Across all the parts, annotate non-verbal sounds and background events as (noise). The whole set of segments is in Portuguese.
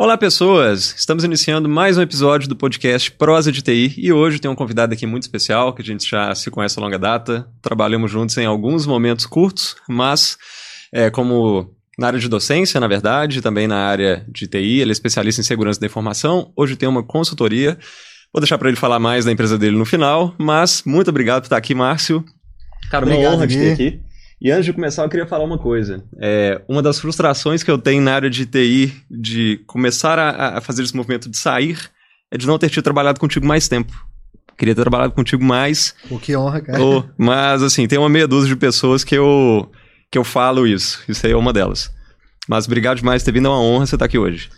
Olá, pessoas! Estamos iniciando mais um episódio do podcast Prosa de TI e hoje tem um convidado aqui muito especial que a gente já se conhece a longa data. Trabalhamos juntos em alguns momentos curtos, mas é, como na área de docência, na verdade, também na área de TI, ele é especialista em segurança da informação. Hoje tem uma consultoria. Vou deixar para ele falar mais da empresa dele no final, mas muito obrigado por estar aqui, Márcio. Cara, uma Obrigado, honra de ter aqui. E antes de começar, eu queria falar uma coisa. É, uma das frustrações que eu tenho na área de TI, de começar a, a fazer esse movimento de sair, é de não ter tido trabalhado contigo mais tempo. Queria ter trabalhado contigo mais, Pô, que honra, cara. Ô, mas assim, tem uma meia dúzia de pessoas que eu, que eu falo isso. Isso aí é uma delas. Mas obrigado demais por ter vindo, é uma honra você estar aqui hoje.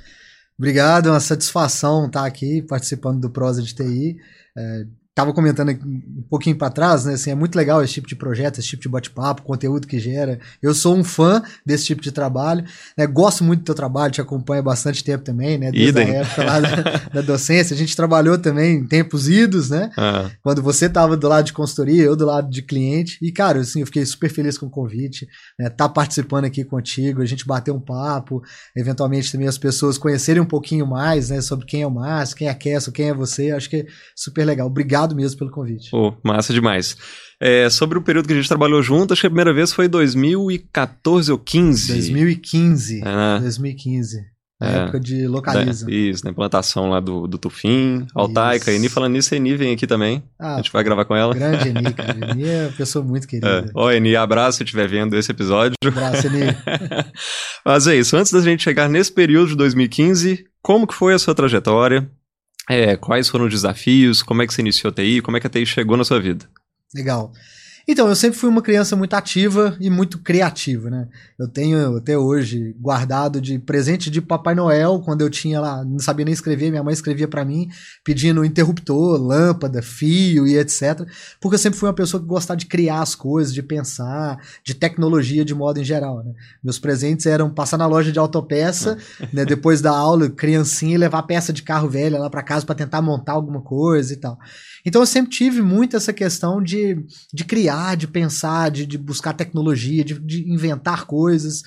Obrigado, é uma satisfação estar aqui participando do Prosa de TI. É, tava comentando um pouquinho para trás, né? Assim, é muito legal esse tipo de projeto, esse tipo de bate-papo, conteúdo que gera. Eu sou um fã desse tipo de trabalho. né? Gosto muito do teu trabalho, te acompanho há bastante tempo também, né? Desde Idem. a época lá da, (laughs) da docência. A gente trabalhou também em tempos idos, né? Ah, quando você tava do lado de consultoria, eu do lado de cliente. E, cara, assim, eu fiquei super feliz com o convite, né? Tá participando aqui contigo, a gente bater um papo, eventualmente também as pessoas conhecerem um pouquinho mais, né, sobre quem é o Márcio, quem é a Kessel, quem é você. Acho que é super legal. Obrigado mesmo pelo convite. pô, massa demais. É, sobre o período que a gente trabalhou junto, acho que a primeira vez foi 2014 ou 15. 2015. Ah. 2015. Na É. época de localiza. Né, Isso, na implantação lá do, do Tufim, Altaica. Eni. Falando nisso, a Eni vem aqui também. a Ah, gente vai gravar com ela. grande Eni, cara. (laughs) Eni é uma pessoa muito É. querida. Ó, Eni, abraço se estiver vendo esse episódio. Abraço, Eni. (laughs) Mas é isso, antes da gente chegar nesse período de 2015, como que foi a sua trajetória? É, quais foram os desafios? Como é que você iniciou a TI? Como é que a TI chegou na sua vida? Legal. Então, eu sempre fui uma criança muito ativa e muito criativa, né? Eu tenho até hoje guardado de presente de Papai Noel, quando eu tinha lá, não sabia nem escrever, minha mãe escrevia pra mim, pedindo interruptor, lâmpada, fio e etc. Porque eu sempre fui uma pessoa que gostava de criar as coisas, de pensar, de tecnologia de modo em geral, né? Meus presentes eram passar na loja de autopeça, (laughs) né, depois da aula, criancinha, e levar peça de carro velha lá pra casa pra tentar montar alguma coisa e tal. Então eu sempre tive muito essa questão de, de criar, de pensar, de, de buscar tecnologia, de, de inventar coisas.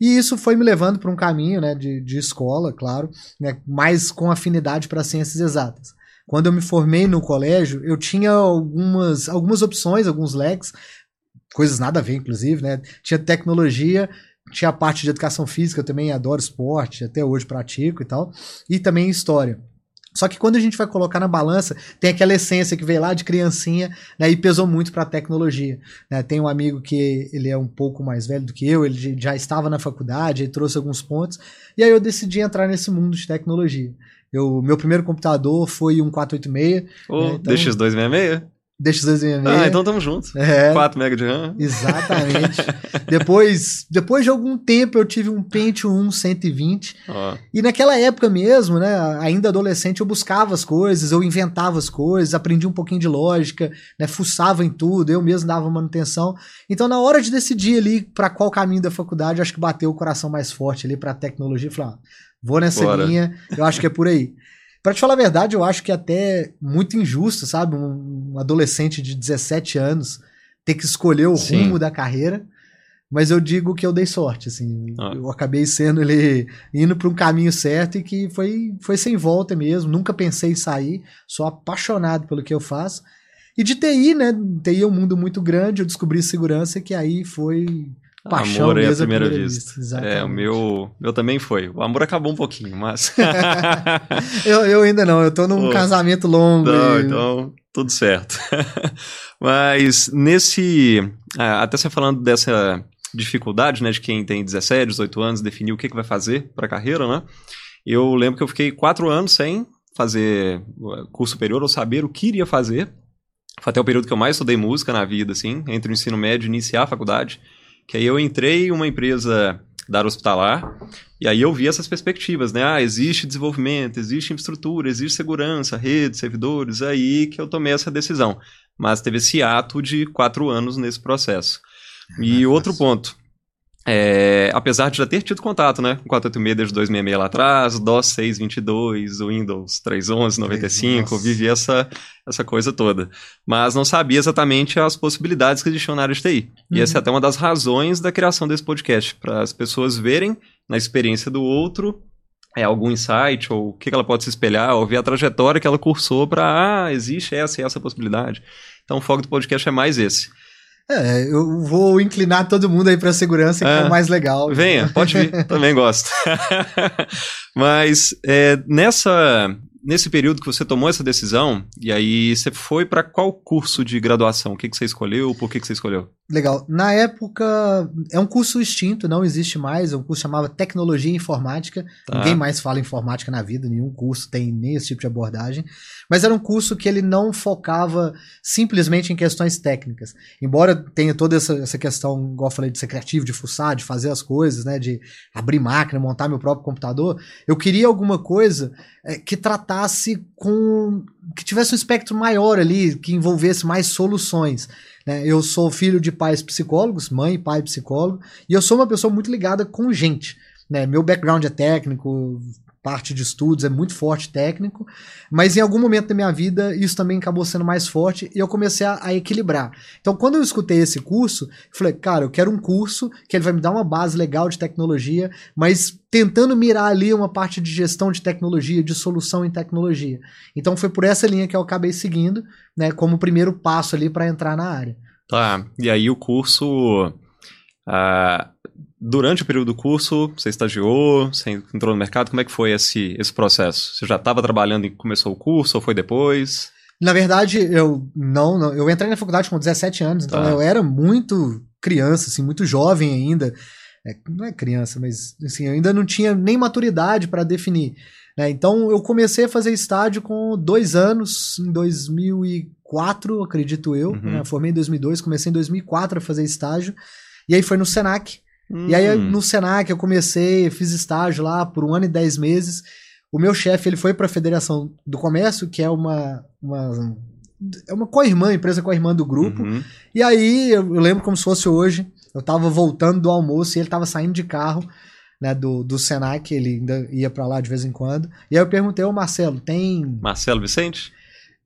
E isso foi me levando para um caminho né, de, de escola, claro, né, mais com afinidade para ciências exatas. Quando eu me formei no colégio, eu tinha algumas, algumas opções, alguns leques, coisas nada a ver, inclusive, né? Tinha tecnologia, tinha a parte de educação física, eu também adoro esporte, até hoje pratico e tal, e também história. Só que quando a gente vai colocar na balança, tem aquela essência que veio lá de criancinha, né, e pesou muito para a tecnologia. né? Tem um amigo que ele é um pouco mais velho do que eu, ele já estava na faculdade, ele trouxe alguns pontos, e aí eu decidi entrar nesse mundo de tecnologia. Eu, meu primeiro computador foi um 486, Ô, É, então- DX266? DX266. Ah, então tamo junto. É, 4 MB de RAM. exatamente. depois, depois de algum tempo eu tive um Pentium 1 120, Ó, e naquela época mesmo, né, ainda adolescente, eu buscava as coisas, eu inventava as coisas, aprendi um pouquinho de lógica, né, fuçava em tudo, eu mesmo dava manutenção. Então, na hora de decidir ali para qual caminho da faculdade, acho que bateu o coração mais forte ali para tecnologia, falei, ah, vou nessa Bora. linha, eu acho que é por aí. Pra te falar a verdade, eu acho que é até muito injusto, sabe? Um, um adolescente de 17 anos ter que escolher o Sim. rumo da carreira. Mas eu digo que eu dei sorte, assim. Ah. Eu acabei sendo ele indo para um caminho certo e que foi, foi sem volta mesmo. Nunca pensei em sair. Sou apaixonado pelo que eu faço. E de TI, né? TI é um mundo muito grande. Eu descobri segurança que aí foi paixão amor à mesmo à primeira, primeira vista. vista. É, o Exatamente. meu, meu também foi. O amor acabou um pouquinho, mas. (laughs) (laughs) Eu, eu ainda não. Eu tô num Pô. casamento longo. Não, e- então, tudo certo. (laughs) Mas nesse. ah, Até você falando dessa dificuldade, né, de quem tem 17, 18 anos, definir o que, que vai fazer para a carreira, né? Eu lembro que eu fiquei quatro anos sem fazer uh, curso superior ou saber o que iria fazer. Foi até o período que eu mais estudei música na vida, assim, entre o ensino médio e iniciar a faculdade. Que aí eu entrei em uma empresa da área hospitalar, e aí eu vi essas perspectivas, né? Ah, existe desenvolvimento, existe infraestrutura, existe segurança, redes, servidores, aí que eu tomei essa decisão. Mas teve esse ato de quatro anos nesse processo. E é outro ponto, é, apesar de já ter tido contato, né, com 486 desde 266 lá atrás, DOS 622, Windows 311, 95, Nossa. vivi essa, essa coisa toda. Mas não sabia exatamente as possibilidades que existiam na área de TI. E Uhum. essa é até uma das razões da criação desse podcast, para as pessoas verem na experiência do outro é, algum insight, ou o que, que ela pode se espelhar, ou ver a trajetória que ela cursou para, ah, existe essa e essa possibilidade. Então o foco do podcast é mais esse. É, eu vou inclinar todo mundo aí para segurança, que é, é o mais legal. Venha, pode vir, (laughs) também gosto. (laughs) Mas é, nessa nesse período que você tomou essa decisão, e aí você foi para qual curso de graduação? O que, que você escolheu? Por que, que você escolheu? Legal. Na época, é um curso extinto, não existe mais. É um curso chamava Tecnologia Informática. Tá. Ninguém mais fala informática na vida, nenhum curso tem nem esse tipo de abordagem. Mas era um curso que ele não focava simplesmente em questões técnicas. Embora tenha toda essa, essa questão, igual eu falei, de ser criativo, de fuçar, de fazer as coisas, né? De abrir máquina, montar meu próprio computador. Eu queria alguma coisa é, que tratasse com. que tivesse um espectro maior ali, que envolvesse mais soluções. Né? Eu sou filho de pais psicólogos, mãe e pai psicólogo, e eu sou uma pessoa muito ligada com gente. Né? Meu background é técnico, parte de estudos é muito forte técnico, mas em algum momento da minha vida isso também acabou sendo mais forte e eu comecei a, a, equilibrar. Então, quando eu escutei esse curso, falei, cara, eu quero um curso que ele vai me dar uma base legal de tecnologia, mas tentando mirar ali uma parte de gestão de tecnologia, de solução em tecnologia. Então, foi por essa linha que eu acabei seguindo, né, como primeiro passo ali para entrar na área. Tá, e aí o curso. Uh, durante o período do curso, você estagiou, você entrou no mercado, como é que foi esse, esse processo? Você já estava trabalhando e começou o curso ou foi depois? Na verdade, eu não, não, eu entrei na faculdade com 17 anos, então tá. eu era muito criança, assim, muito jovem ainda. É, não é criança, mas assim, eu ainda não tinha nem maturidade para definir. Né? Então eu comecei a fazer estágio com dois anos, em 2004, acredito eu. Uhum. Né? Formei em 2002, comecei em 2004 a fazer estágio. E aí foi no Senac. Hum. E aí no Senac eu comecei, fiz estágio lá por um ano e dez meses. O meu chefe ele foi para a Federação do Comércio, que é uma, uma é uma co-irmã, empresa co-irmã do grupo. Uhum. E aí eu, eu, lembro como se fosse hoje. Eu tava voltando do almoço e ele tava saindo de carro, né, do, do Senac, ele ainda ia para lá de vez em quando. E aí eu perguntei ao Marcelo, tem Marcelo Vicente?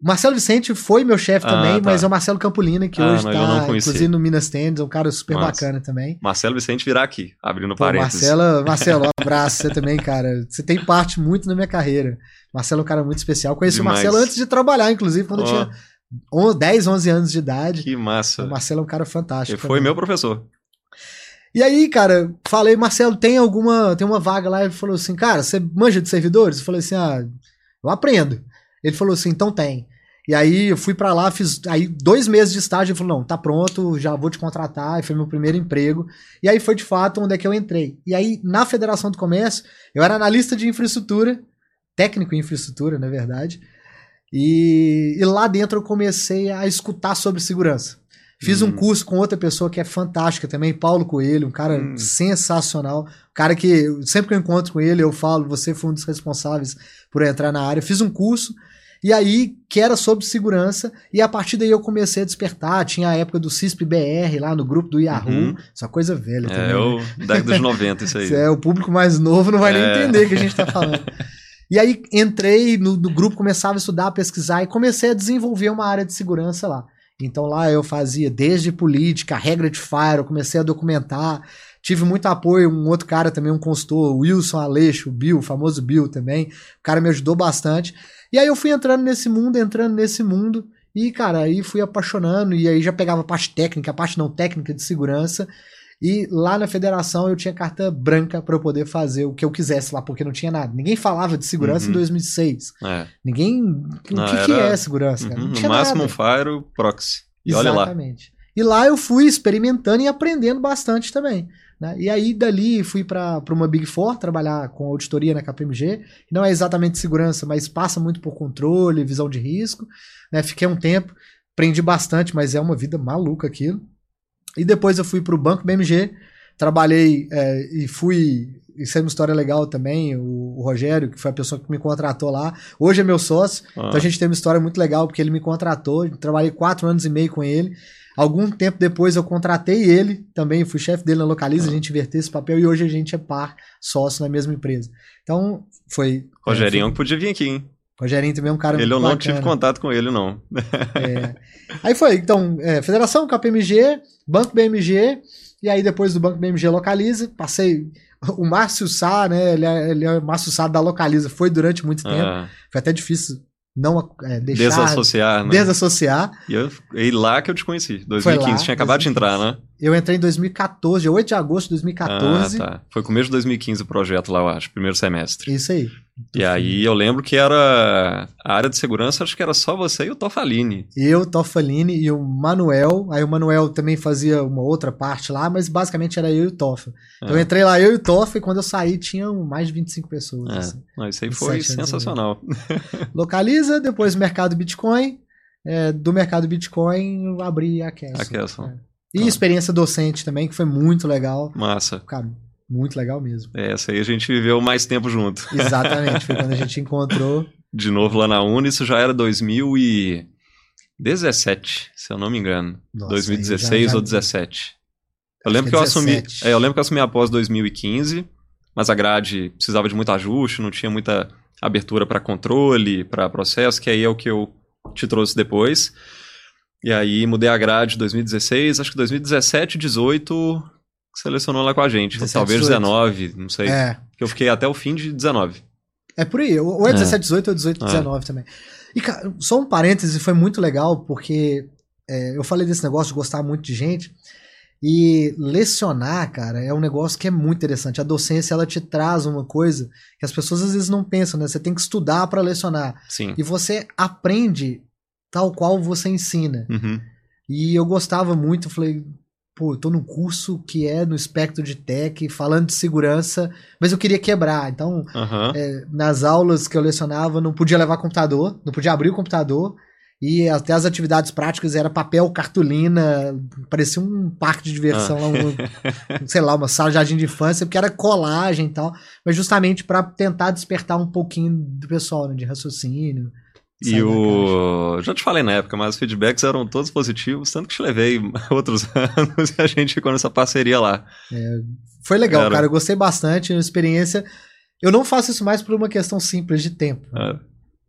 Marcelo Vicente foi meu chefe ah, também, tá. mas é o Marcelo Campolina, que ah, hoje está inclusive no Minas Tênis, é um cara super Nossa. bacana também. Marcelo Vicente virá aqui, abrindo Pô, parênteses. Marcelo, (laughs) Marcelo, um abraço você também, cara. Você tem parte muito na minha carreira. Marcelo é um cara muito especial. Conheci Demais. o Marcelo antes de trabalhar, inclusive, quando oh. eu tinha 10, 11 anos de idade. Que massa. O Marcelo é um cara fantástico. Ele foi meu professor. E aí, cara, falei, Marcelo, tem alguma, tem uma vaga lá? Ele falou assim, cara, você manja de servidores? Eu falei assim, ah, eu aprendo. Ele falou assim, então tem. E aí eu fui para lá, fiz aí dois meses de estágio, ele falou, não, tá pronto, já vou te contratar, e foi meu primeiro emprego. E aí foi de fato onde é que eu entrei. E aí, na Federação do Comércio, eu era analista de infraestrutura, técnico em infraestrutura, na verdade, e, e lá dentro eu comecei a escutar sobre segurança. Fiz hum. um curso com outra pessoa que é fantástica também, Paulo Coelho, um cara hum. sensacional. Um cara que sempre que eu encontro com ele, eu falo, você foi um dos responsáveis por entrar na área. Fiz um curso e aí, que era sobre segurança, e a partir daí eu comecei a despertar. Tinha a época do CISP BR lá no grupo do Yahoo. Uhum. Isso é uma coisa velha é, também. É, o década dos 90, isso aí. (laughs) é, o público mais novo não vai é. nem entender o que a gente está falando. E aí entrei no, no, grupo, começava a estudar, pesquisar e comecei a desenvolver uma área de segurança lá. Então lá eu fazia desde política, regra de fire, eu comecei a documentar. Tive muito apoio, um outro cara também, um consultor, Wilson Aleixo, o Bill, o famoso Bill também. O cara me ajudou bastante. E aí eu fui entrando nesse mundo, entrando nesse mundo, e, cara, aí fui apaixonando, e aí já pegava a parte técnica, a parte não técnica de segurança. E lá na federação eu tinha carta branca para eu poder fazer o que eu quisesse lá, porque não tinha nada. Ninguém falava de segurança uhum. em 2006. É. Ninguém. O não, que, era... que é segurança, cara? Uhum, no máximo nada. um fire, proxy. E Exatamente. olha lá. E lá eu fui experimentando e aprendendo bastante também. Né? E aí dali fui para uma Big Four trabalhar com auditoria na KPMG. Não é exatamente segurança, mas passa muito por controle, visão de risco. Né? Fiquei um tempo, aprendi bastante, mas é uma vida maluca aquilo. E depois eu fui para o Banco BMG, trabalhei é, e fui. Isso é uma história legal também. O, o, Rogério, que foi a pessoa que me contratou lá, hoje é meu sócio. Ah. Então a gente tem uma história muito legal, porque ele me contratou. Trabalhei quatro anos e meio com ele. Algum tempo depois eu contratei ele também, fui chefe dele na Localiza, a gente inverteu esse papel e hoje a gente é par, sócio na mesma empresa. Então, foi. Rogerinho é, foi... podia vir aqui, hein? Rogerinho também é um cara Ele eu não bacana. tive contato com ele, não. É. (laughs) Aí foi, então, é, Federação, KPMG, Banco BMG, e aí depois do Banco BMG Localiza, passei. O Márcio Sá, né? Ele é, ele é o Márcio Sá da Localiza, foi durante muito tempo. Ah, Foi até difícil não é, deixar. desassociar, né? Desassociar. E eu, e lá que eu te conheci, Foi 2015. lá, Tinha acabado de entrar, né? Eu entrei em 2014, dia 8 de agosto de 2014. Ah, tá. Foi começo de 2015 o projeto lá, eu acho, primeiro semestre. Isso aí. E aí eu lembro que era a área de segurança, acho que era só você e o Tofalini. Eu, Toffalini e o Manuel. Aí o Manuel também fazia uma outra parte lá, mas basicamente era eu e o Toff. Então eu É. entrei lá, eu e o Toff, e quando eu saí tinham mais de 25 pessoas. É. assim. Não, isso aí foi sensacional. (laughs) (laughs) Localiza, depois mercado Bitcoin. É, do mercado Bitcoin eu abri a Castle. A Castle. É. E experiência docente também, que foi muito legal. Massa. Cara, muito legal mesmo. É, Essa aí a gente viveu mais tempo junto. (laughs) Exatamente, foi quando a gente encontrou. De novo lá na Uni, isso já era 2017, se eu não me engano. Nossa, 2016 aí já- já- ou 17. Eu lembro que que, é eu assumi. 17. É, eu lembro que eu assumi após 2015, mas a grade precisava de muito ajuste, não tinha muita abertura para controle, para processo, que aí é o que eu te trouxe depois. E aí mudei a grade 2016, acho que 2017, 18 selecionou lá com a gente. 17, Talvez 18. 19, não sei. É, Que eu fiquei até o fim de 19. É por aí, ou é É. 17, 18 ou 18, É. 19 também. E, cara, só um parêntese, foi muito legal, porque é, eu falei desse negócio de gostar muito de gente, e lecionar, cara, é um negócio que é muito interessante. A docência, ela te traz uma coisa que as pessoas às vezes não pensam, né? Você tem que estudar para lecionar. Sim. E você aprende tal qual você ensina. Uhum. E eu gostava muito, falei, pô, eu tô num curso que é no espectro de tech, falando de segurança, mas eu queria quebrar. Então, Aham. é, nas aulas que eu lecionava, não podia levar computador, não podia abrir o computador. E até as atividades práticas era papel, cartolina, parecia um parque de diversão, lá, um- (laughs) sei lá, uma sala de jardim de infância, porque era colagem e tal, mas justamente para tentar despertar um pouquinho do pessoal, né, de raciocínio. Sair E o. Já te falei na época, mas os feedbacks eram todos positivos, tanto que te levei (laughs) outros anos e a gente ficou nessa parceria lá. Foi legal, Era. cara, eu gostei bastante, uma experiência. Eu não faço isso mais por uma questão simples de tempo. É,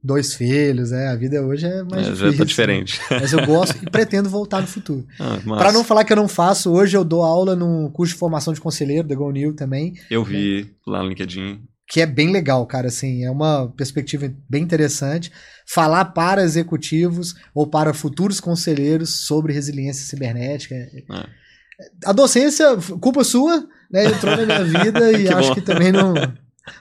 Dois filhos, é, a vida hoje é mais é, difícil. já tá diferente. (laughs) Mas eu gosto e pretendo voltar no futuro. Ah, Pra massa. não falar que eu não faço, hoje eu dou aula no curso de formação de conselheiro da GoNew também, Eu vi lá no LinkedIn. Que é bem legal, cara, assim, é uma perspectiva bem interessante. Falar para executivos ou para futuros conselheiros sobre resiliência cibernética. É. A docência, culpa sua, né, entrou na minha vida (laughs) e Que acho bom. que também não,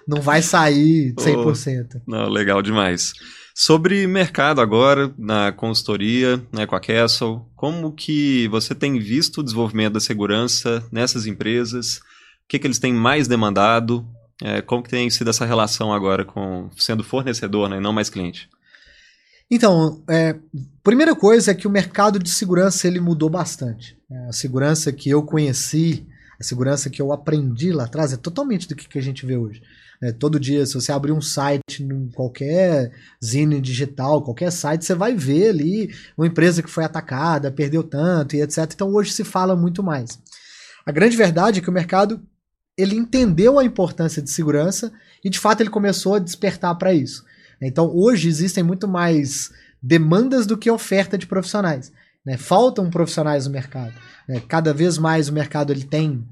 não vai sair 100%. Não, legal demais. Sobre mercado agora, na consultoria, né, com a Castle, como que você tem visto o desenvolvimento da segurança nessas empresas? O que, que eles têm mais demandado? É, como que tem sido essa relação agora com sendo fornecedor, né, e não mais cliente? Então, é, primeira coisa é que o mercado de segurança ele mudou bastante. É, A segurança que eu conheci, a segurança que eu aprendi lá atrás é totalmente do que, que a gente vê hoje. É, todo dia, se você abrir um site, em qualquer zine digital, qualquer site, você vai ver ali uma empresa que foi atacada, perdeu tanto e etc. Então hoje se fala muito mais. A grande verdade é que o mercado ele entendeu a importância de segurança e de fato ele começou a despertar para isso. Então, hoje existem muito mais demandas do que oferta de profissionais. né? Faltam profissionais no mercado. né? Cada vez mais o mercado ele tem,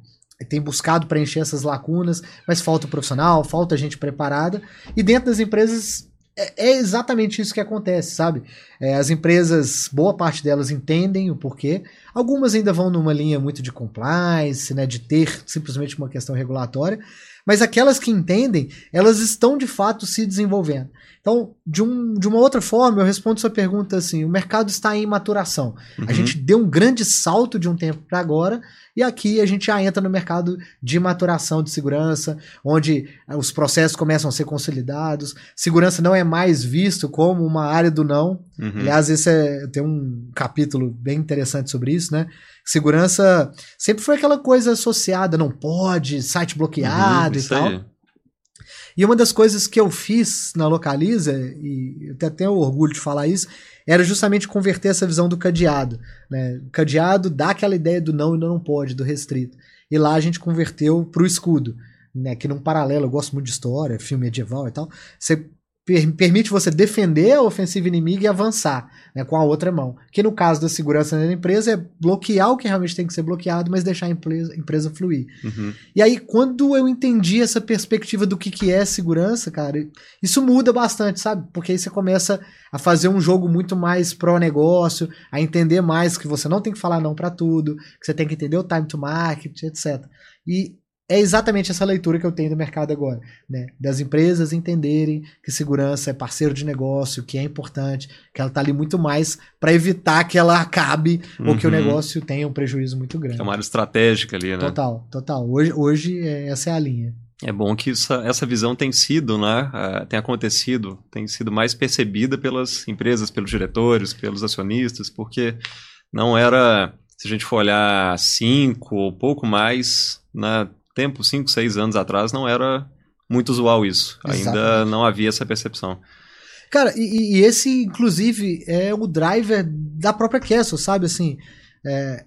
tem buscado preencher essas lacunas, mas falta profissional, falta gente preparada. E dentro das empresas é, é exatamente isso que acontece, sabe? É, as empresas, boa parte delas entendem o porquê. Algumas ainda vão numa linha muito de compliance, né, de ter simplesmente uma questão regulatória. Mas aquelas que entendem, elas estão de fato se desenvolvendo. Então, de, um, de uma outra forma, eu respondo sua pergunta assim: o mercado está em maturação. Uhum. A gente deu um grande salto de um tempo para agora, e aqui a gente já entra no mercado de maturação de segurança, onde eh, os processos começam a ser consolidados. Segurança não é mais visto como uma área do não. Uhum. Aliás, esse é, tem um capítulo bem interessante sobre isso, né? Segurança sempre foi aquela coisa associada, não pode, site bloqueado Uhum, e tal. aí. E uma das coisas que eu fiz na Localiza, e eu tenho até orgulho de falar isso, era justamente converter essa visão do cadeado. Né? O cadeado dá aquela ideia do não e não pode, do restrito. E lá a gente converteu para o escudo. Né? Que num paralelo, eu gosto muito de história, filme medieval e tal. Você per permite você defender a ofensiva inimiga e avançar né, com a outra mão. Que no caso da segurança da empresa é bloquear o que realmente tem que ser bloqueado, mas deixar a empresa, empresa fluir. Uhum. E aí, quando eu entendi essa perspectiva do que, que é segurança, cara, isso muda bastante, sabe? Porque aí você começa a fazer um jogo muito mais pró-negócio, a entender mais que você não tem que falar não para tudo, que você tem que entender o time to market, etc. E é exatamente essa leitura que eu tenho do mercado agora, né? Das empresas entenderem que segurança é parceiro de negócio, que é importante, que ela está ali muito mais para evitar que ela acabe uhum. ou que o uhum. negócio tenha um prejuízo muito grande. É uma área estratégica ali, né? Total, total. Hoje, hoje é, essa é a linha. É bom que essa, essa visão tem sido, né, uh, tem acontecido, tem sido mais percebida pelas empresas, pelos diretores, pelos acionistas, porque não era, se a gente for olhar cinco ou pouco mais, né, tempo, 5, 6 anos atrás, não era muito usual isso. Exatamente. Ainda não havia essa percepção. Cara, e, e, esse, inclusive, é o driver da própria Castle, sabe? Assim, é,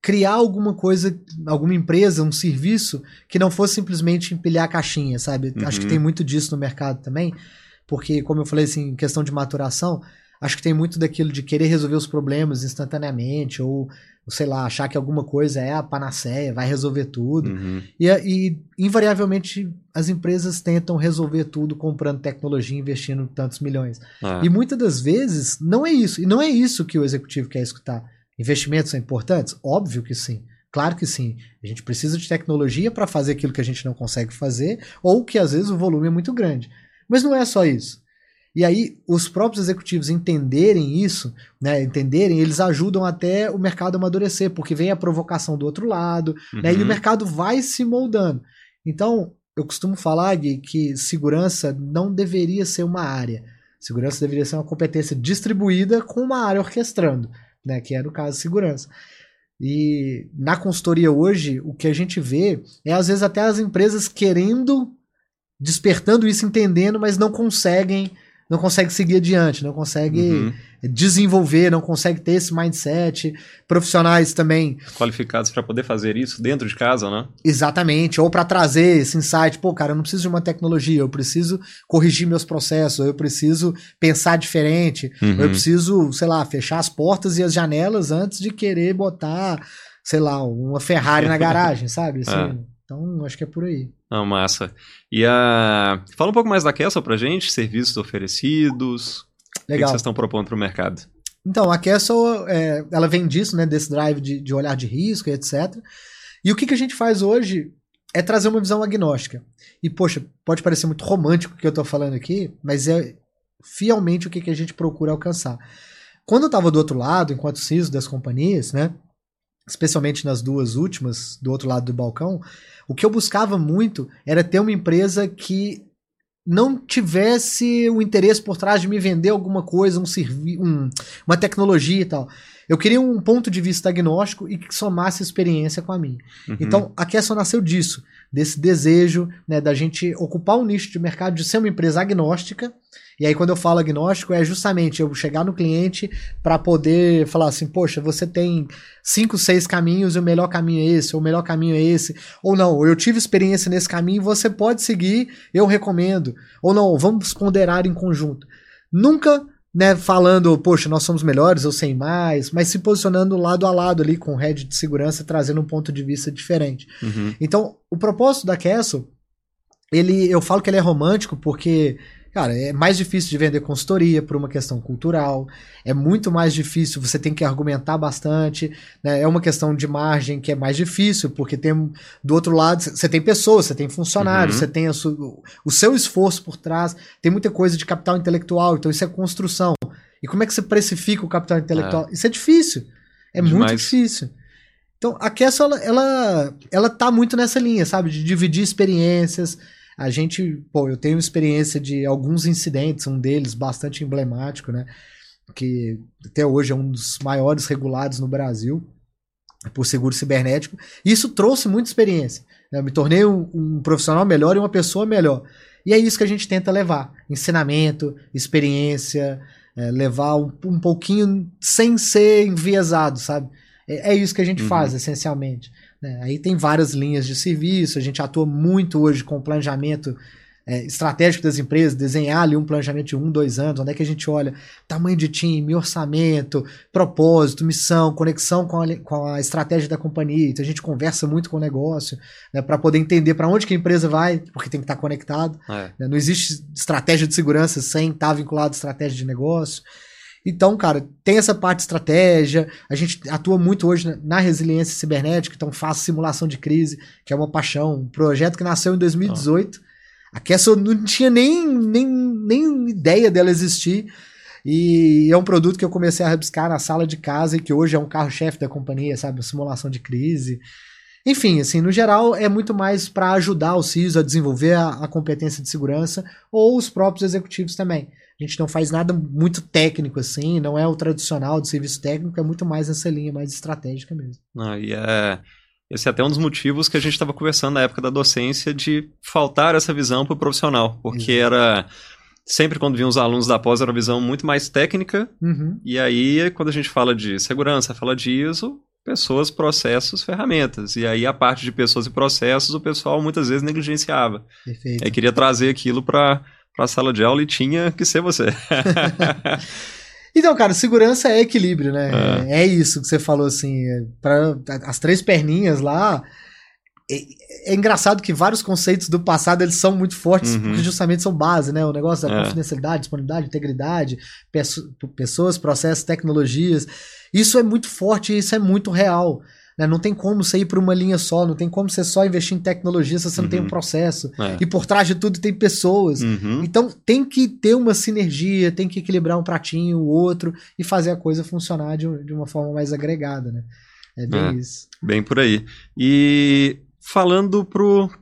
criar alguma coisa, alguma empresa, um serviço que não fosse simplesmente empilhar a caixinha, sabe? Uhum. Acho que tem muito disso no mercado também, porque, como eu falei, assim, questão de maturação, acho que tem muito daquilo de querer resolver os problemas instantaneamente, ou sei lá, achar que alguma coisa é a panaceia, vai resolver tudo. Uhum. E, e, invariavelmente, as empresas tentam resolver tudo comprando tecnologia, investindo tantos milhões. Ah. E muitas das vezes, não é isso. E não é isso que o executivo quer escutar. Investimentos são importantes? Óbvio que sim. Claro que sim. A gente precisa de tecnologia para fazer aquilo que a gente não consegue fazer, ou que às vezes o volume é muito grande. Mas não é só isso. E aí, os próprios executivos entenderem isso, né, entenderem, eles ajudam até o mercado a amadurecer, porque vem a provocação do outro lado, uhum. né, e o uhum. mercado vai se moldando. Então, eu costumo falar, Gui, que segurança não deveria ser uma área. Segurança deveria ser uma competência distribuída com uma área orquestrando, né, que é no caso segurança. E na consultoria hoje, o que a gente vê é às vezes até as empresas querendo, despertando isso, entendendo, mas não conseguem não consegue seguir adiante, não consegue uhum. desenvolver, não consegue ter esse mindset. Profissionais também. Qualificados para poder fazer isso dentro de casa, né? Exatamente. Ou para trazer esse insight. Pô, cara, eu não preciso de uma tecnologia, eu preciso corrigir meus processos, eu preciso pensar diferente, uhum. eu preciso, sei lá, fechar as portas e as janelas antes de querer botar, sei lá, uma Ferrari na garagem, sabe? (laughs) Assim, é. Então, acho que é por aí. Ah, massa. E a... fala um pouco mais da Kessel pra gente, serviços oferecidos, Legal. o que vocês estão propondo para o mercado? Então, a Kessel, é, ela vem disso, né, desse drive de, de olhar de risco e etc. E o que, que a gente faz hoje é trazer uma visão agnóstica. E, poxa, pode parecer muito romântico o que eu estou falando aqui, mas é fielmente o que, que a gente procura alcançar. Quando eu estava do outro lado, enquanto CISO das companhias, né, especialmente nas duas últimas, do outro lado do balcão, o que eu buscava muito era ter uma empresa que não tivesse o interesse por trás de me vender alguma coisa, um, um uma tecnologia e tal. Eu queria um ponto de vista agnóstico e que somasse experiência com a minha. Uhum. Então, a Kesson nasceu disso, desse desejo né, da gente ocupar um nicho de mercado, de ser uma empresa agnóstica e aí, quando eu falo agnóstico, é justamente eu chegar no cliente para poder falar assim: poxa, você tem cinco, seis caminhos e o melhor caminho é esse, ou o melhor caminho é esse. Ou não, eu tive experiência nesse caminho, você pode seguir, eu recomendo. Ou não, vamos ponderar em conjunto. Nunca né, falando, poxa, nós somos melhores, eu sei mais, mas se posicionando lado a lado ali com o head de segurança, trazendo um ponto de vista diferente. Uhum. Então, o propósito da Castle, ele, eu falo que ele é romântico porque Cara, é mais difícil de vender consultoria por uma questão cultural, é muito mais difícil, você tem que argumentar bastante, né? É uma questão de margem que é mais difícil, porque tem do outro lado, você tem pessoas, você tem funcionários, uhum. você tem su, o seu esforço por trás, tem muita coisa de capital intelectual, então isso é construção. E como é que você precifica o capital intelectual? É. Isso é difícil. É Demais. muito difícil. Então, a Kessel, ela, ela, ela tá muito nessa linha, sabe? De dividir experiências, a gente, pô, eu tenho experiência de alguns incidentes, um deles bastante emblemático, né? Que até hoje é um dos maiores regulados no Brasil por seguro cibernético. Isso trouxe muita experiência. Né? Me tornei um, um profissional melhor e uma pessoa melhor. E é isso que a gente tenta levar: ensinamento, experiência, é, levar um, um, pouquinho sem ser enviesado, sabe? É, é isso que a gente uhum. faz, essencialmente. Né? Aí tem várias linhas de serviço, a gente atua muito hoje com planejamento é, estratégico das empresas, desenhar ali um planejamento de um, dois anos, onde é que a gente olha tamanho de time, orçamento, propósito, missão, conexão com a, com a estratégia da companhia. Então a gente conversa muito com o negócio né, para poder entender para onde que a empresa vai, porque tem que estar tá conectado. É. Né? Não existe estratégia de segurança sem estar tá vinculado à estratégia de negócio. Então, cara, tem essa parte de estratégia. A gente atua muito hoje na resiliência cibernética, então faz simulação de crise, que é uma paixão. Um projeto que nasceu em 2018. Oh. A Castle não tinha nem, nem, nem ideia dela existir. E é um produto que eu comecei a rabiscar na sala de casa e que hoje é um carro-chefe da companhia, sabe? Simulação de crise. Enfim, assim, no geral é muito mais para ajudar o CISO a desenvolver a, a, competência de segurança ou os próprios executivos também. A gente não faz nada muito técnico assim, não é o tradicional de serviço técnico, é muito mais essa linha mais estratégica mesmo. Ah, e é, esse é até um dos motivos que a gente estava conversando na época da docência de faltar essa visão para o profissional, porque Exato. era sempre quando vinham os alunos da pós era uma visão muito mais técnica, uhum. e aí quando a gente fala de segurança, fala de ISO, pessoas, processos, ferramentas. E aí a parte de pessoas e processos o pessoal muitas vezes negligenciava. Perfeito. Aí queria trazer aquilo para para a sala de aula e tinha que ser você. (laughs) então, cara, segurança é equilíbrio, né? É, é isso que você falou assim, é, para as três perninhas lá. É, é, engraçado que vários conceitos do passado eles são muito fortes uhum. porque justamente são base, né? O negócio da é. confidencialidade, disponibilidade, integridade, pessoas, processos, tecnologias. Isso é muito forte isso é muito real. Né? Não tem como você ir para uma linha só, não tem como você só investir em tecnologia se você uhum. não tem um uhum. processo. É. E por trás de tudo tem pessoas. Uhum. Então tem que ter uma sinergia, tem que equilibrar um pratinho, o outro, e fazer a coisa funcionar de, de uma forma mais agregada. Né? É bem é, isso. Bem por aí. E falando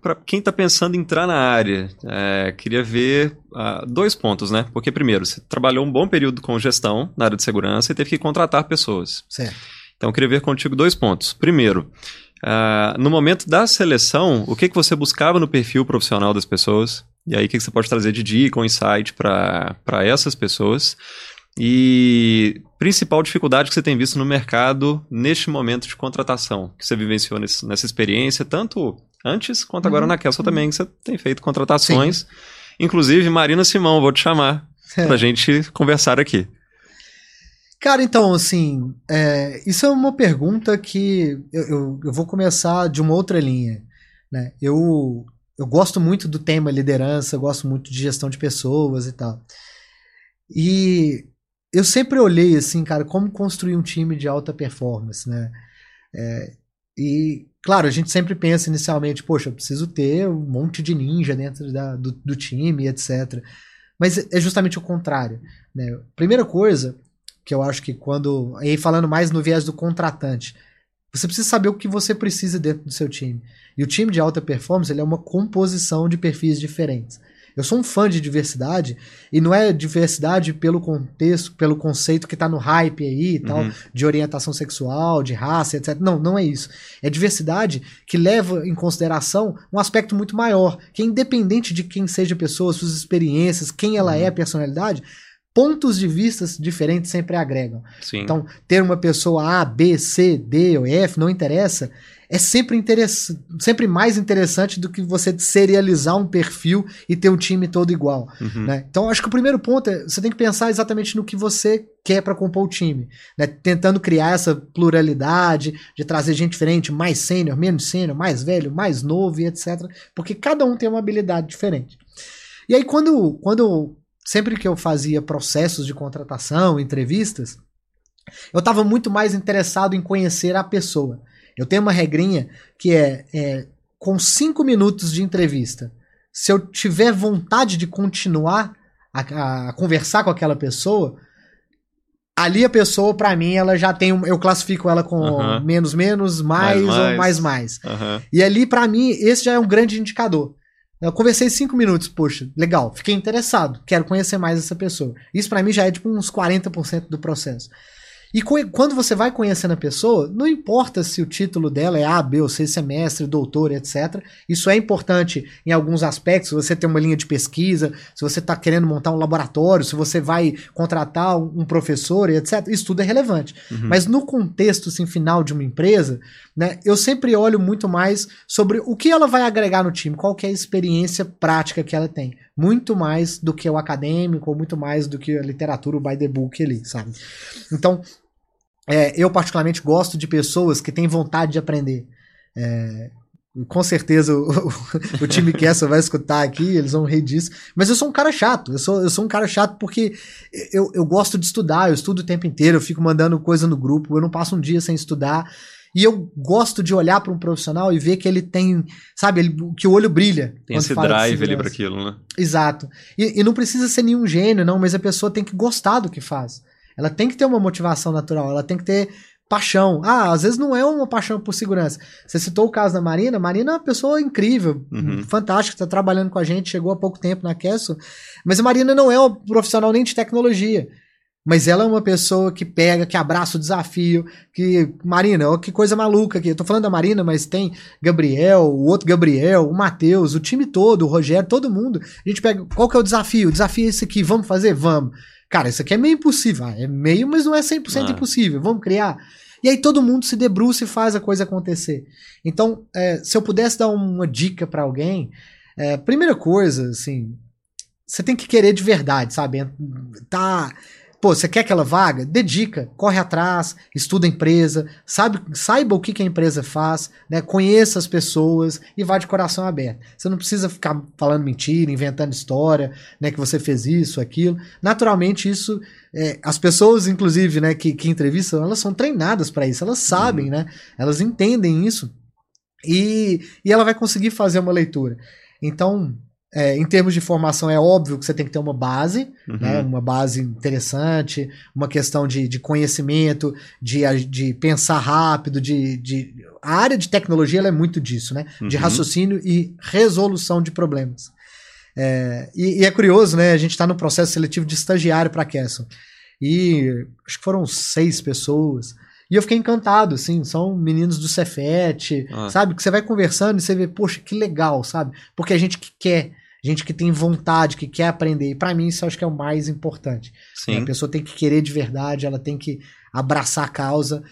para quem está pensando em entrar na área, é, queria ver uh, dois pontos, né? Porque, primeiro, você trabalhou um bom período com gestão na área de segurança e teve que contratar pessoas. Certo. Então, eu queria ver contigo dois pontos. Primeiro, uh, no momento da seleção, o que, que você buscava no perfil profissional das pessoas? E aí, o que, que você pode trazer de dica ou insight para essas pessoas? E principal dificuldade que você tem visto no mercado neste momento de contratação, que você vivenciou nesse, nessa experiência, tanto antes quanto agora uhum. na Kessel também, que você tem feito contratações. Sim. Inclusive, Marina Simão, vou te chamar é. para a gente conversar aqui. Cara, então, assim, é, isso é uma pergunta que eu, eu, eu, vou começar de uma outra linha. Né? Eu, eu gosto muito do tema liderança, gosto muito de gestão de pessoas e tal. E eu sempre olhei, assim, cara, como construir um time de alta performance, né? É, e, claro, a gente sempre pensa inicialmente, poxa, eu preciso ter um monte de ninja dentro da, do, do time, etc. Mas é justamente o contrário. Né? Primeira coisa que eu acho que quando. Aí falando mais no viés do contratante, você precisa saber o que você precisa dentro do seu time. E o time de alta performance ele é uma composição de perfis diferentes. Eu sou um fã de diversidade, e não é diversidade pelo contexto, pelo conceito que está no hype aí e tal, uhum. de orientação sexual, de raça, etc. Não, não é isso. É diversidade que leva em consideração um aspecto muito maior, que é independente de quem seja a pessoa, suas experiências, quem ela uhum. é, a personalidade, pontos de vista diferentes sempre agregam. Sim. Então, ter uma pessoa A, B, C, D ou F, não interessa, é sempre, sempre mais interessante do que você serializar um perfil e ter um time todo igual. Uhum. Né? Então, acho que o primeiro ponto é você tem que pensar exatamente no que você quer para compor o time. Né? Tentando criar essa pluralidade, de trazer gente diferente, mais sênior, menos sênior, mais velho, mais novo e etc. Porque cada um tem uma habilidade diferente. E aí, quando, quando sempre que eu fazia processos de contratação, entrevistas, eu estava muito mais interessado em conhecer a pessoa. Eu tenho uma regrinha que é, é com cinco minutos de entrevista, se eu tiver vontade de continuar a, a conversar com aquela pessoa, ali a pessoa, para mim, ela já tem. Um, eu classifico ela com uhum. menos, menos, mais, mais ou mais, mais. Uhum. E ali, para mim, esse já é um grande indicador. Eu conversei cinco minutos, poxa, legal, fiquei interessado, quero conhecer mais essa pessoa. Isso para mim já é tipo uns 40% do processo. E quando você vai conhecendo a pessoa, não importa se o título dela é A, B ou C, semestre, doutor, etc. Isso é importante em alguns aspectos. Se você tem uma linha de pesquisa, se você está querendo montar um laboratório, se você vai contratar um professor, etc. Isso tudo é relevante. Uhum. Mas no contexto assim, final de uma empresa, né, eu sempre olho muito mais sobre o que ela vai agregar no time, qual é a experiência prática que ela tem. Muito mais do que o acadêmico, ou muito mais do que a literatura, o by the book ali, sabe? Então, é, eu, particularmente, gosto de pessoas que têm vontade de aprender. É, com certeza o, (laughs) o, o time Kessel vai escutar aqui, eles vão rir disso. Mas eu sou um cara chato. Eu sou, eu sou um cara chato porque eu, eu gosto de estudar, eu estudo o tempo inteiro, eu fico mandando coisa no grupo, eu não passo um dia sem estudar. E eu gosto de olhar para um profissional e ver que ele tem, sabe, ele, que o olho brilha. Tem esse drive ali para aquilo, né? Exato. E, e não precisa ser nenhum gênio, não, mas a pessoa tem que gostar do que faz. Ela tem que ter uma motivação natural, ela tem que ter paixão. Ah, às vezes não é uma paixão por segurança. Você citou o caso da Marina. Marina é uma pessoa incrível, uhum. fantástica, está trabalhando com a gente, chegou há pouco tempo na Castle. Mas a Marina não é um profissional nem de tecnologia. Mas ela é uma pessoa que pega, que abraça o desafio, que. Marina, ó, que coisa maluca aqui. Eu tô falando da Marina, mas tem Gabriel, o outro Gabriel, o Matheus, o time todo, o Rogério, todo mundo. A gente pega. Qual que é o desafio? O desafio é esse aqui, vamos fazer? Vamos. Cara, isso aqui é meio impossível. Ah, é meio, mas não é 100% ah. impossível. Vamos criar. E aí todo mundo se debruça e faz a coisa acontecer. Então, é, se eu pudesse dar uma dica para alguém, é, primeira coisa, assim, você tem que querer de verdade, sabe? Tá Pô, você quer aquela vaga? Dedica, corre atrás, estuda a empresa, sabe, saiba o que, que a empresa faz, né? conheça as pessoas e vá de coração aberto. Você não precisa ficar falando mentira, inventando história, né? Que você fez isso, aquilo. Naturalmente, isso. É, as pessoas, inclusive, né, que, que entrevistam, elas são treinadas para isso, elas sabem, uhum. né? Elas entendem isso. E, e ela vai conseguir fazer uma leitura. Então, é, em termos de formação, é óbvio que você tem que ter uma base, uhum. né, uma base interessante, uma questão de, de conhecimento, de, de pensar rápido, de, de. A área de tecnologia é muito disso, né? Uhum. De raciocínio e resolução de problemas. É, e, e, é curioso, né? A gente está no processo seletivo de estagiário para a Kesson. E acho que foram seis pessoas. E eu fiquei encantado, assim, são meninos do Cefet, ah. sabe? Que você vai conversando e você vê, poxa, que legal, sabe? Porque a gente que quer gente que tem vontade, que quer aprender. E para mim isso acho que é o mais importante. Sim. A pessoa tem que querer de verdade, ela tem que abraçar a causa.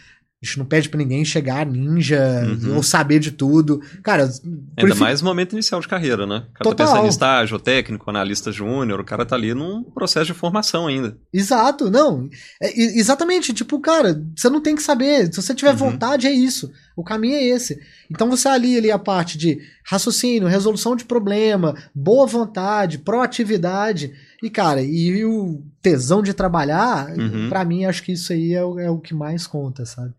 A gente não pede para ninguém chegar ninja uhum. ou saber de tudo. Cara, ainda mais no momento inicial de carreira, né? O cara Total. tá pensando em estágio, técnico, analista júnior, o cara tá ali num processo de formação ainda. Exato, não. É, exatamente, tipo, cara, você não tem que saber. Se você tiver uhum. vontade, é isso. O caminho é esse. Então você alia ali a parte de raciocínio, resolução de problema, boa vontade, proatividade. E, cara, e o tesão de trabalhar, uhum. para mim, acho que isso aí é o, é o que mais conta, sabe?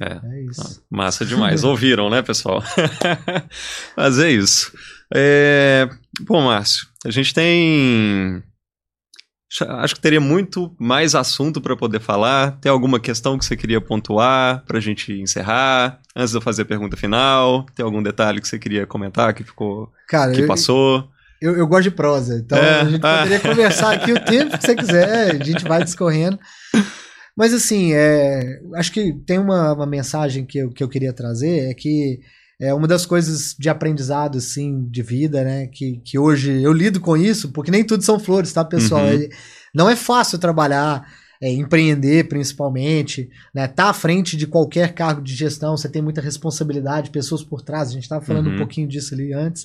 É, é isso. Massa demais. (laughs) Ouviram, né, pessoal? (laughs) Mas é isso. É... Bom, Márcio, a gente tem. Acho que teria muito mais assunto para poder falar. Tem alguma questão que você queria pontuar para a gente encerrar? Antes de eu fazer a pergunta final, tem algum detalhe que você queria comentar que ficou. Cara, que eu, passou? Eu, eu, gosto de prosa, então é, a gente poderia ah. (laughs) conversar aqui o tempo que você quiser, a gente vai discorrendo. Mas assim, é, acho que tem uma, uma mensagem que eu, que eu queria trazer, é que é uma das coisas de aprendizado, assim, de vida, né? Que, que hoje eu lido com isso, porque nem tudo são flores, tá, pessoal? Uhum. Não é fácil trabalhar, é, empreender principalmente, né? Tá à frente de qualquer cargo de gestão, você tem muita responsabilidade, pessoas por trás, a gente estava falando uhum. um pouquinho disso ali antes.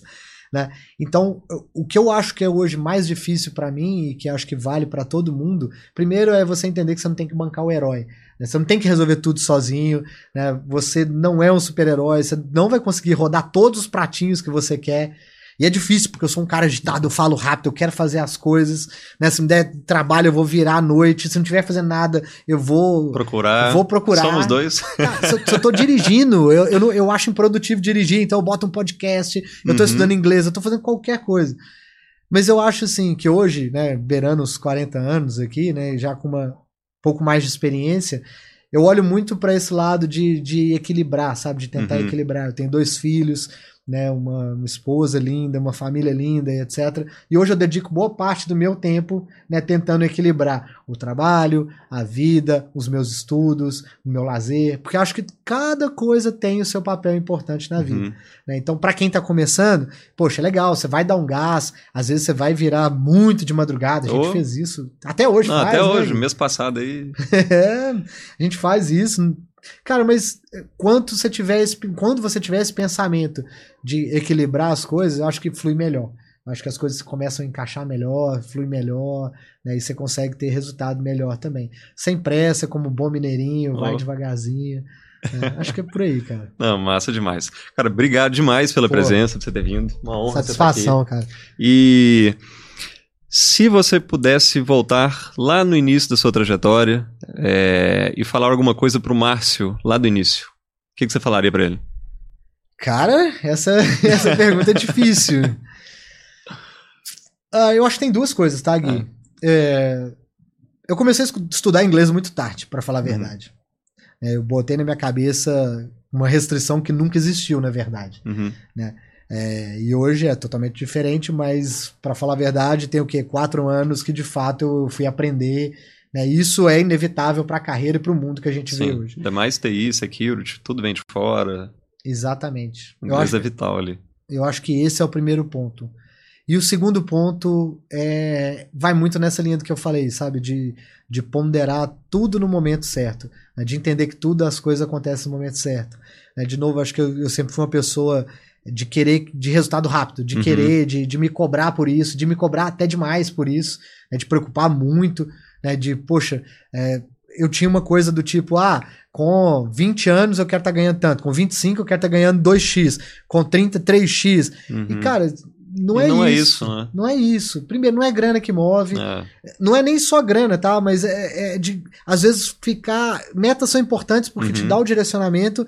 Né? Então, o que eu acho que é hoje mais difícil para mim e que acho que vale para todo mundo, primeiro é você entender que você não tem que bancar o herói. Né? Você não tem que resolver tudo sozinho. Né? Você não é um super-herói. Você não vai conseguir rodar todos os pratinhos que você quer. E é difícil, porque eu sou um cara agitado, eu falo rápido, eu quero fazer as coisas. Né? Se me der trabalho, eu vou virar à noite. Se não tiver fazendo nada, eu vou. Procurar. Vou procurar. Somos dois. Ah, se, eu, se, eu tô dirigindo, eu, eu, eu acho improdutivo dirigir, então eu boto um podcast, eu tô uhum. estudando inglês, eu tô fazendo qualquer coisa. Mas eu acho assim que hoje, né, beirando os 40 anos aqui, né, já com uma pouco mais de experiência, eu olho muito para esse lado de, de equilibrar, sabe? De tentar uhum. equilibrar. Eu tenho dois filhos, né, uma, uma, esposa linda, uma família linda, etc. E hoje eu dedico boa parte do meu tempo né, tentando equilibrar o trabalho, a vida, os meus estudos, o meu lazer, porque acho que cada coisa tem o seu papel importante na vida. Uhum. Né? Então, para quem está começando, poxa, é legal, você vai dar um gás, às vezes você vai virar muito de madrugada, a gente oh. fez isso, até hoje Não, faz, Até né? hoje, mês passado aí. (laughs) é, a gente faz isso, Cara, mas eh, quando você tiver esse, quando você tiver esse pensamento de equilibrar as coisas, eu acho que flui melhor. Eu acho que as coisas começam a encaixar melhor, flui melhor, né? E você consegue ter resultado melhor também. Sem pressa, como bom mineirinho, oh. vai devagarzinho. É, (laughs) acho que é por aí, cara. Não, massa demais. Cara, obrigado demais pela Pô, presença, por você ter vindo. Uma honra. Satisfação, cara. E se você pudesse voltar lá no início da sua trajetória é, e falar alguma coisa pro Márcio lá do início, o que, que você falaria para ele? Cara, essa, (laughs) essa pergunta é difícil. Uh, eu acho que tem duas coisas, tá, Gui? Ah. É, eu comecei a estudar inglês muito tarde, para falar a uhum. verdade. Uhum. É, eu botei na minha cabeça uma restrição que nunca existiu, na verdade. Uhum. Né? É, e hoje é totalmente diferente, mas para falar a verdade, tem o quê? Quatro anos que de fato eu fui aprender. Né? Isso é inevitável para a carreira e para o mundo que a gente Sim, vê hoje. Ainda mais TI, security, tudo vem de fora. Exatamente. O inglês é vital ali. Eu acho que esse é o primeiro ponto. E o segundo ponto é, vai muito nessa linha do que eu falei, sabe? De, de ponderar tudo no momento certo. Né? De entender que tudo as coisas acontecem no momento certo. Né? De novo, acho que eu, eu sempre fui uma pessoa de querer de resultado rápido, de uhum. querer, de, de me cobrar por isso, de me cobrar até demais por isso, né, de preocupar muito, né, de, poxa, é, eu tinha uma coisa do tipo, ah, com 20 anos eu quero estar tá ganhando tanto, com 25 eu quero estar tá ganhando 2x, com 30, 3x. Uhum. E, cara, não, é, não isso, é isso. Né? Não é isso. Primeiro, não é grana que move. É. Não é nem só grana, tá? Mas é, é, de, às vezes, ficar. Metas são importantes porque uhum. te dá o direcionamento,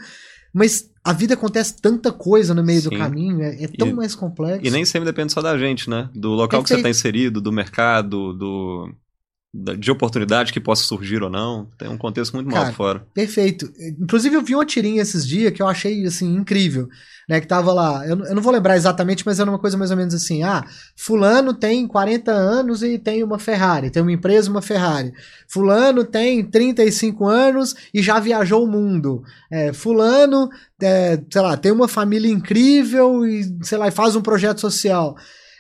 mas a vida acontece tanta coisa no meio Sim. do caminho, é, é tão e, mais complexo. E nem sempre depende só da gente, né? Do local Perfeito. que você está inserido, do mercado, do, de oportunidade que possa surgir ou não. Tem um contexto muito maior fora. Perfeito. Inclusive, eu vi uma tirinha esses dias que eu achei, assim, incrível. Né, que tava lá, eu, eu não vou lembrar exatamente, mas era uma coisa mais ou menos assim: ah, Fulano tem 40 anos e tem uma Ferrari, tem uma empresa uma Ferrari. Fulano tem 35 anos e já viajou o mundo. É, fulano, é, sei lá, tem uma família incrível e, sei lá, faz um projeto social.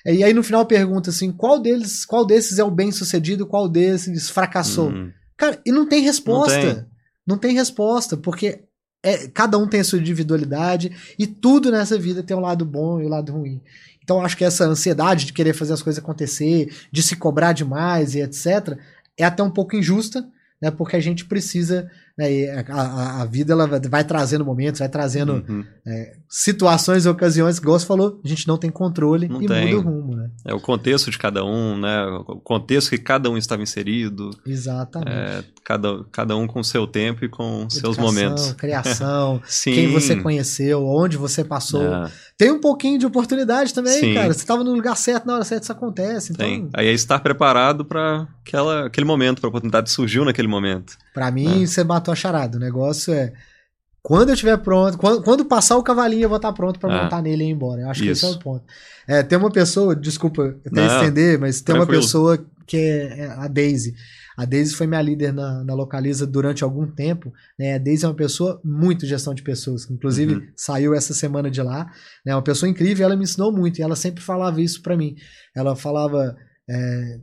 E aí no final pergunta assim, qual deles, qual desses é o bem sucedido, qual desses fracassou? Uhum. Cara, e não tem resposta. Não tem, não tem resposta, porque é, cada um tem a sua individualidade e tudo nessa vida tem um lado bom e um lado ruim. Então acho que essa ansiedade de querer fazer as coisas acontecer, de se cobrar demais e etc, é até um pouco injusta, né? Porque a gente precisa né, a, a, vida ela vai trazendo momentos, vai trazendo uhum. é, situações e ocasiões, igual você falou, a gente não tem controle não e tem. muda o rumo, né? É o contexto de cada um, né? O contexto que cada um estava inserido. Exatamente. É, cada, cada um com seu tempo e com Educação, seus momentos. criação, (laughs) quem você conheceu, onde você passou. É. Tem um pouquinho de oportunidade também, Sim. cara. Você estava no lugar certo, na hora certa, isso acontece. Então... Tem. Aí é estar preparado para aquele momento, para a oportunidade surgiu naquele momento. Para mim, é. você matou a charada. O negócio é. Quando eu estiver pronto, quando, quando, passar o cavalinho, eu vou estar pronto para ah, montar nele e ir embora. Eu acho isso. que esse é o ponto. É, tem uma pessoa, desculpa até estender, mas tem tranquilo. uma pessoa que é, é a Daisy. A Daisy foi minha líder na, na Localiza durante algum tempo. Né? A Daisy é uma pessoa muito gestão de pessoas, inclusive uhum. saiu essa semana de lá. É né? uma pessoa incrível, ela me ensinou muito e ela sempre falava isso para mim. Ela falava é,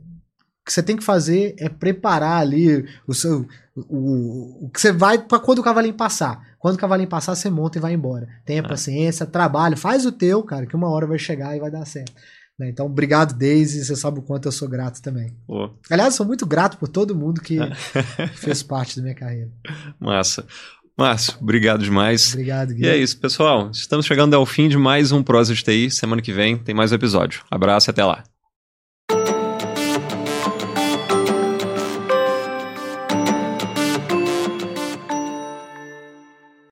o que você tem que fazer é preparar ali o seu o, o que você vai para quando o cavalinho passar. Quando o cavalinho passar, você monta e vai embora. Tenha é. paciência, trabalho, faz o teu, cara, que uma hora vai chegar e vai dar certo. Né? Então, obrigado, Daisy. Você sabe o quanto eu sou grato também. Pô. Aliás, sou muito grato por todo mundo que (laughs) fez parte da minha carreira. Massa. Márcio, obrigado demais. Obrigado, Guilherme. E é isso, pessoal. Estamos chegando ao fim de mais um Prosa de TI. Semana que vem tem mais um episódio. Abraço e até lá.